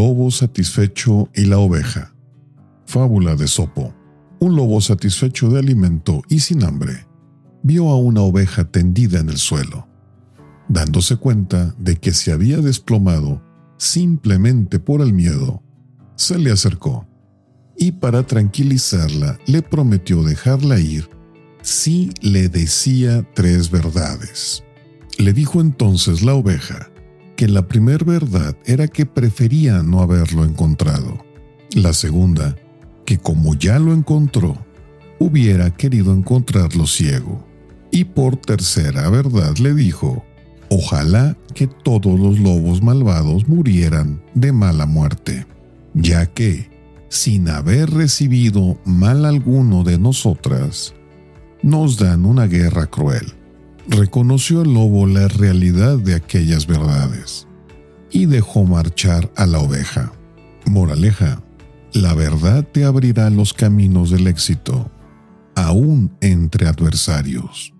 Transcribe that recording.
lobo satisfecho y la oveja. Fábula de Sopo. Un lobo satisfecho de alimento y sin hambre vio a una oveja tendida en el suelo. Dándose cuenta de que se había desplomado simplemente por el miedo, se le acercó y para tranquilizarla le prometió dejarla ir si le decía tres verdades. Le dijo entonces la oveja que la primera verdad era que prefería no haberlo encontrado. La segunda, que como ya lo encontró, hubiera querido encontrarlo ciego. Y por tercera verdad le dijo, ojalá que todos los lobos malvados murieran de mala muerte, ya que, sin haber recibido mal alguno de nosotras, nos dan una guerra cruel. Reconoció el lobo la realidad de aquellas verdades y dejó marchar a la oveja. Moraleja, la verdad te abrirá los caminos del éxito, aún entre adversarios.